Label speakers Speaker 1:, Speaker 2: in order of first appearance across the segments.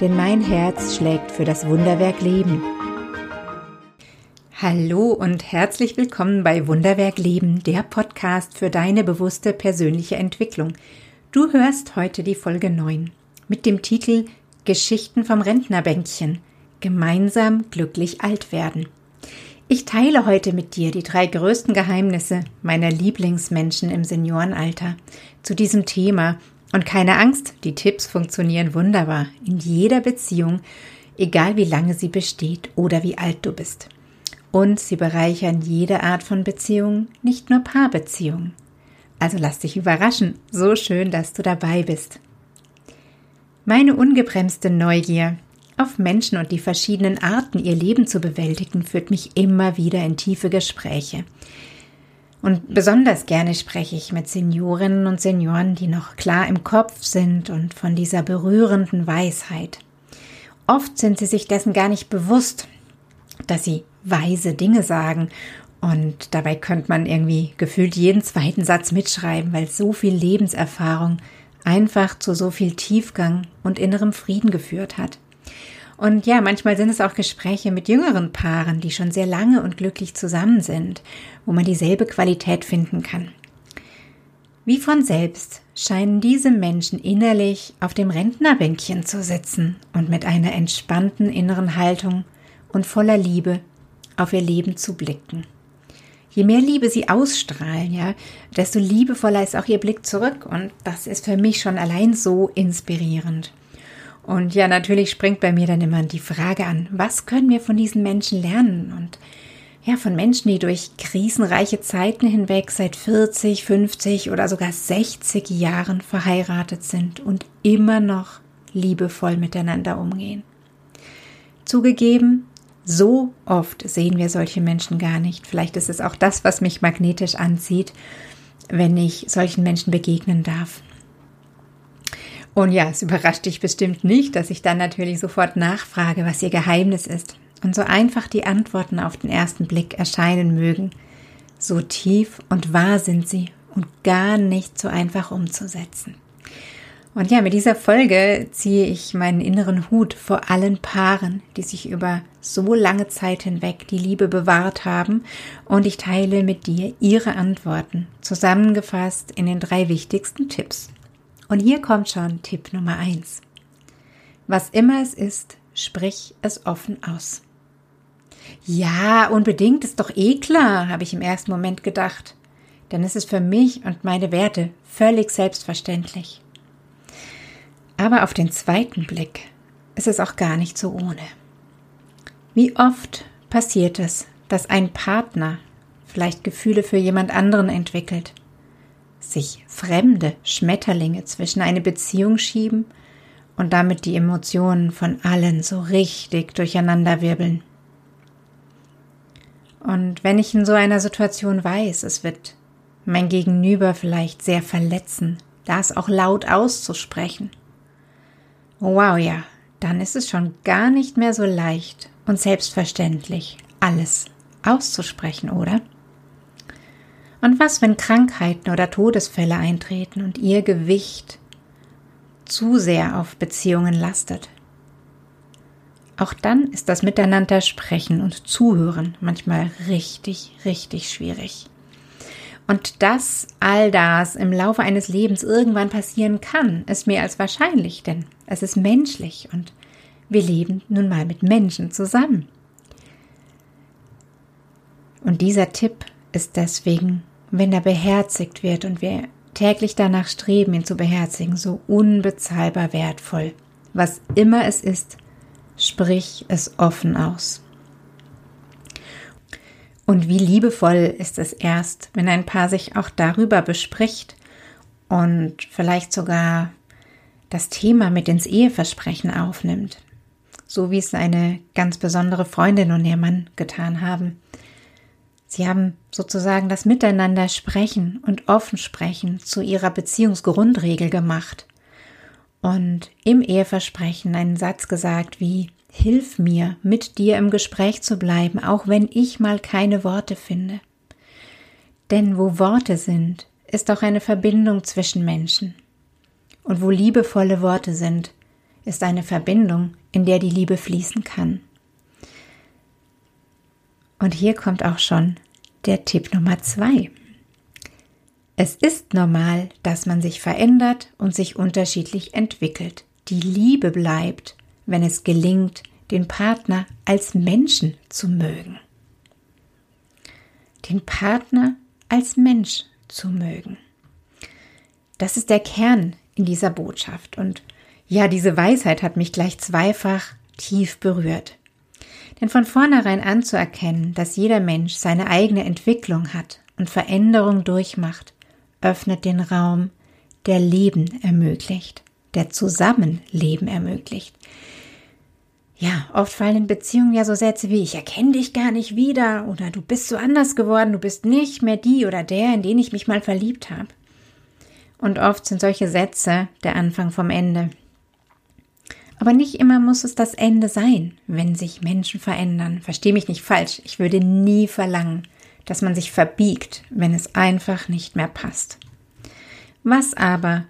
Speaker 1: denn mein Herz schlägt für das Wunderwerk Leben. Hallo und herzlich willkommen bei Wunderwerk Leben, der Podcast für deine bewusste persönliche Entwicklung. Du hörst heute die Folge 9 mit dem Titel Geschichten vom Rentnerbänkchen. Gemeinsam glücklich alt werden. Ich teile heute mit dir die drei größten Geheimnisse meiner Lieblingsmenschen im Seniorenalter zu diesem Thema und keine Angst, die Tipps funktionieren wunderbar in jeder Beziehung, egal wie lange sie besteht oder wie alt du bist. Und sie bereichern jede Art von Beziehung, nicht nur Paarbeziehungen. Also lass dich überraschen, so schön, dass du dabei bist. Meine ungebremste Neugier auf Menschen und die verschiedenen Arten, ihr Leben zu bewältigen, führt mich immer wieder in tiefe Gespräche. Und besonders gerne spreche ich mit Seniorinnen und Senioren, die noch klar im Kopf sind und von dieser berührenden Weisheit. Oft sind sie sich dessen gar nicht bewusst, dass sie weise Dinge sagen und dabei könnte man irgendwie gefühlt jeden zweiten Satz mitschreiben, weil so viel Lebenserfahrung einfach zu so viel Tiefgang und innerem Frieden geführt hat. Und ja, manchmal sind es auch Gespräche mit jüngeren Paaren, die schon sehr lange und glücklich zusammen sind, wo man dieselbe Qualität finden kann. Wie von selbst scheinen diese Menschen innerlich auf dem Rentnerbänkchen zu sitzen und mit einer entspannten inneren Haltung und voller Liebe auf ihr Leben zu blicken. Je mehr Liebe sie ausstrahlen, ja, desto liebevoller ist auch ihr Blick zurück und das ist für mich schon allein so inspirierend. Und ja, natürlich springt bei mir dann immer die Frage an, was können wir von diesen Menschen lernen? Und ja, von Menschen, die durch krisenreiche Zeiten hinweg seit 40, 50 oder sogar 60 Jahren verheiratet sind und immer noch liebevoll miteinander umgehen. Zugegeben, so oft sehen wir solche Menschen gar nicht. Vielleicht ist es auch das, was mich magnetisch anzieht, wenn ich solchen Menschen begegnen darf. Und ja, es überrascht dich bestimmt nicht, dass ich dann natürlich sofort nachfrage, was ihr Geheimnis ist. Und so einfach die Antworten auf den ersten Blick erscheinen mögen, so tief und wahr sind sie und gar nicht so einfach umzusetzen. Und ja, mit dieser Folge ziehe ich meinen inneren Hut vor allen Paaren, die sich über so lange Zeit hinweg die Liebe bewahrt haben, und ich teile mit dir ihre Antworten, zusammengefasst in den drei wichtigsten Tipps. Und hier kommt schon Tipp Nummer eins: Was immer es ist, sprich es offen aus. Ja, unbedingt, ist doch eh klar, habe ich im ersten Moment gedacht. Denn es ist für mich und meine Werte völlig selbstverständlich. Aber auf den zweiten Blick ist es auch gar nicht so ohne. Wie oft passiert es, dass ein Partner vielleicht Gefühle für jemand anderen entwickelt sich fremde Schmetterlinge zwischen eine Beziehung schieben und damit die Emotionen von allen so richtig durcheinanderwirbeln. Und wenn ich in so einer Situation weiß, es wird mein Gegenüber vielleicht sehr verletzen, das auch laut auszusprechen. Wow, ja, dann ist es schon gar nicht mehr so leicht und selbstverständlich, alles auszusprechen, oder? Und was, wenn Krankheiten oder Todesfälle eintreten und ihr Gewicht zu sehr auf Beziehungen lastet? Auch dann ist das Miteinander sprechen und zuhören manchmal richtig, richtig schwierig. Und dass all das im Laufe eines Lebens irgendwann passieren kann, ist mehr als wahrscheinlich, denn es ist menschlich und wir leben nun mal mit Menschen zusammen. Und dieser Tipp ist deswegen wenn er beherzigt wird und wir täglich danach streben, ihn zu beherzigen, so unbezahlbar wertvoll. Was immer es ist, sprich es offen aus. Und wie liebevoll ist es erst, wenn ein Paar sich auch darüber bespricht und vielleicht sogar das Thema mit ins Eheversprechen aufnimmt. so wie es eine ganz besondere Freundin und ihr Mann getan haben. Sie haben sozusagen das Miteinander sprechen und offen sprechen zu ihrer Beziehungsgrundregel gemacht und im Eheversprechen einen Satz gesagt wie Hilf mir, mit dir im Gespräch zu bleiben, auch wenn ich mal keine Worte finde. Denn wo Worte sind, ist auch eine Verbindung zwischen Menschen. Und wo liebevolle Worte sind, ist eine Verbindung, in der die Liebe fließen kann. Und hier kommt auch schon der Tipp Nummer zwei. Es ist normal, dass man sich verändert und sich unterschiedlich entwickelt. Die Liebe bleibt, wenn es gelingt, den Partner als Menschen zu mögen. Den Partner als Mensch zu mögen. Das ist der Kern in dieser Botschaft. Und ja, diese Weisheit hat mich gleich zweifach tief berührt. Denn von vornherein anzuerkennen, dass jeder Mensch seine eigene Entwicklung hat und Veränderung durchmacht, öffnet den Raum, der Leben ermöglicht, der Zusammenleben ermöglicht. Ja, oft fallen in Beziehungen ja so Sätze wie ich erkenne dich gar nicht wieder oder du bist so anders geworden, du bist nicht mehr die oder der, in den ich mich mal verliebt habe. Und oft sind solche Sätze der Anfang vom Ende. Aber nicht immer muss es das Ende sein, wenn sich Menschen verändern. Versteh mich nicht falsch. Ich würde nie verlangen, dass man sich verbiegt, wenn es einfach nicht mehr passt. Was aber,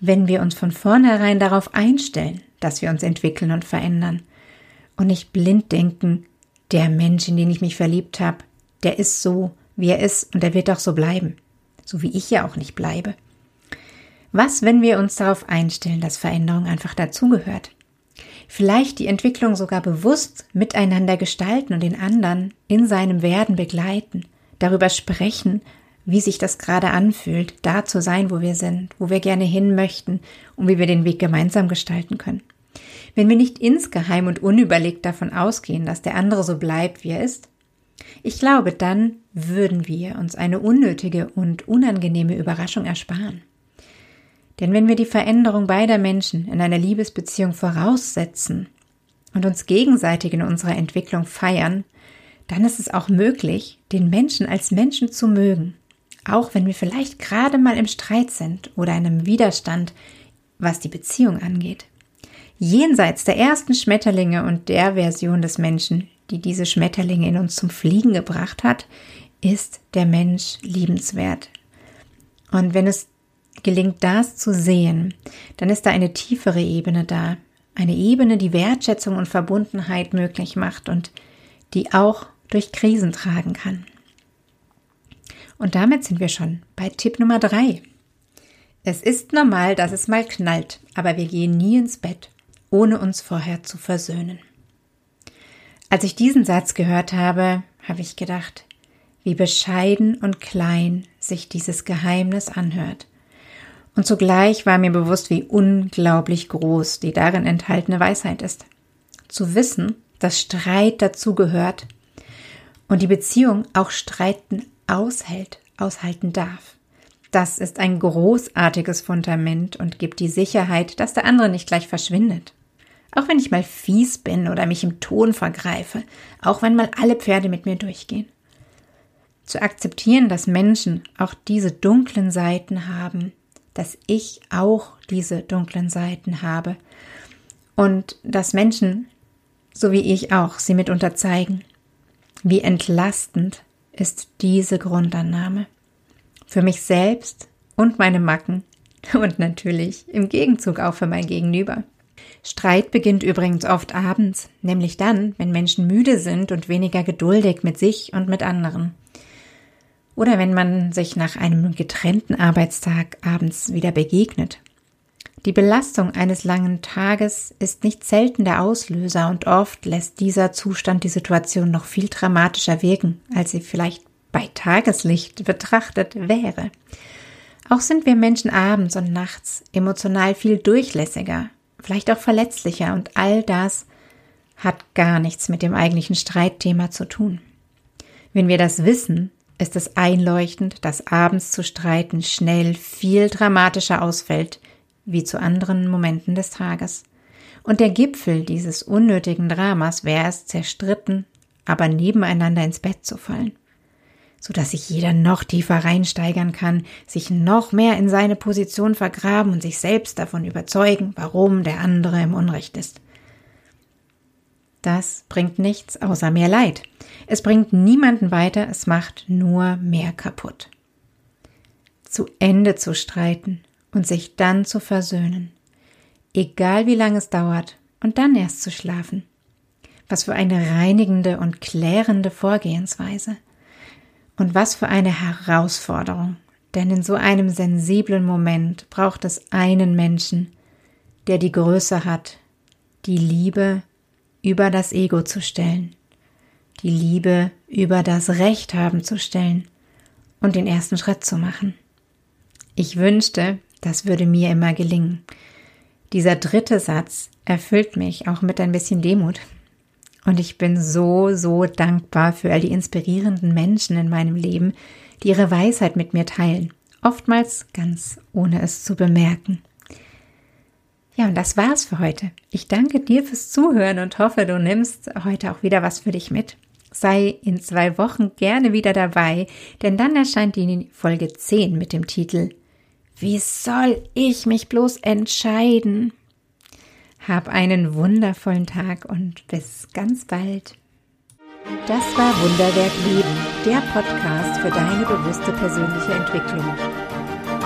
Speaker 1: wenn wir uns von vornherein darauf einstellen, dass wir uns entwickeln und verändern und nicht blind denken, der Mensch, in den ich mich verliebt habe, der ist so, wie er ist und er wird auch so bleiben, so wie ich ja auch nicht bleibe. Was, wenn wir uns darauf einstellen, dass Veränderung einfach dazugehört? Vielleicht die Entwicklung sogar bewusst miteinander gestalten und den anderen in seinem Werden begleiten, darüber sprechen, wie sich das gerade anfühlt, da zu sein, wo wir sind, wo wir gerne hin möchten und wie wir den Weg gemeinsam gestalten können. Wenn wir nicht insgeheim und unüberlegt davon ausgehen, dass der andere so bleibt, wie er ist, ich glaube, dann würden wir uns eine unnötige und unangenehme Überraschung ersparen. Denn wenn wir die Veränderung beider Menschen in einer Liebesbeziehung voraussetzen und uns gegenseitig in unserer Entwicklung feiern, dann ist es auch möglich, den Menschen als Menschen zu mögen, auch wenn wir vielleicht gerade mal im Streit sind oder einem Widerstand, was die Beziehung angeht. Jenseits der ersten Schmetterlinge und der Version des Menschen, die diese Schmetterlinge in uns zum Fliegen gebracht hat, ist der Mensch liebenswert. Und wenn es gelingt das zu sehen, dann ist da eine tiefere Ebene da. Eine Ebene, die Wertschätzung und Verbundenheit möglich macht und die auch durch Krisen tragen kann. Und damit sind wir schon bei Tipp Nummer drei. Es ist normal, dass es mal knallt, aber wir gehen nie ins Bett, ohne uns vorher zu versöhnen. Als ich diesen Satz gehört habe, habe ich gedacht, wie bescheiden und klein sich dieses Geheimnis anhört. Und zugleich war mir bewusst, wie unglaublich groß die darin enthaltene Weisheit ist. Zu wissen, dass Streit dazugehört und die Beziehung auch Streiten aushält, aushalten darf. Das ist ein großartiges Fundament und gibt die Sicherheit, dass der andere nicht gleich verschwindet. Auch wenn ich mal fies bin oder mich im Ton vergreife, auch wenn mal alle Pferde mit mir durchgehen. Zu akzeptieren, dass Menschen auch diese dunklen Seiten haben, dass ich auch diese dunklen Seiten habe und dass Menschen, so wie ich auch, sie mitunter zeigen. Wie entlastend ist diese Grundannahme für mich selbst und meine Macken und natürlich im Gegenzug auch für mein Gegenüber. Streit beginnt übrigens oft abends, nämlich dann, wenn Menschen müde sind und weniger geduldig mit sich und mit anderen. Oder wenn man sich nach einem getrennten Arbeitstag abends wieder begegnet. Die Belastung eines langen Tages ist nicht selten der Auslöser und oft lässt dieser Zustand die Situation noch viel dramatischer wirken, als sie vielleicht bei Tageslicht betrachtet wäre. Auch sind wir Menschen abends und nachts emotional viel durchlässiger, vielleicht auch verletzlicher und all das hat gar nichts mit dem eigentlichen Streitthema zu tun. Wenn wir das wissen, ist es einleuchtend, dass abends zu streiten schnell viel dramatischer ausfällt wie zu anderen Momenten des Tages. Und der Gipfel dieses unnötigen Dramas wäre es, zerstritten, aber nebeneinander ins Bett zu fallen so dass sich jeder noch tiefer reinsteigern kann, sich noch mehr in seine Position vergraben und sich selbst davon überzeugen, warum der andere im Unrecht ist. Das bringt nichts außer mehr Leid. Es bringt niemanden weiter, es macht nur mehr kaputt. Zu Ende zu streiten und sich dann zu versöhnen, egal wie lange es dauert, und dann erst zu schlafen. Was für eine reinigende und klärende Vorgehensweise. Und was für eine Herausforderung. Denn in so einem sensiblen Moment braucht es einen Menschen, der die Größe hat, die Liebe über das Ego zu stellen, die Liebe über das Recht haben zu stellen und den ersten Schritt zu machen. Ich wünschte, das würde mir immer gelingen. Dieser dritte Satz erfüllt mich auch mit ein bisschen Demut. Und ich bin so, so dankbar für all die inspirierenden Menschen in meinem Leben, die ihre Weisheit mit mir teilen. Oftmals ganz ohne es zu bemerken. Ja, und das war's für heute. Ich danke dir fürs Zuhören und hoffe, du nimmst heute auch wieder was für dich mit. Sei in zwei Wochen gerne wieder dabei, denn dann erscheint die Folge 10 mit dem Titel Wie soll ich mich bloß entscheiden? Hab einen wundervollen Tag und bis ganz bald. Das war Wunderwerk Leben, der Podcast für deine bewusste persönliche Entwicklung.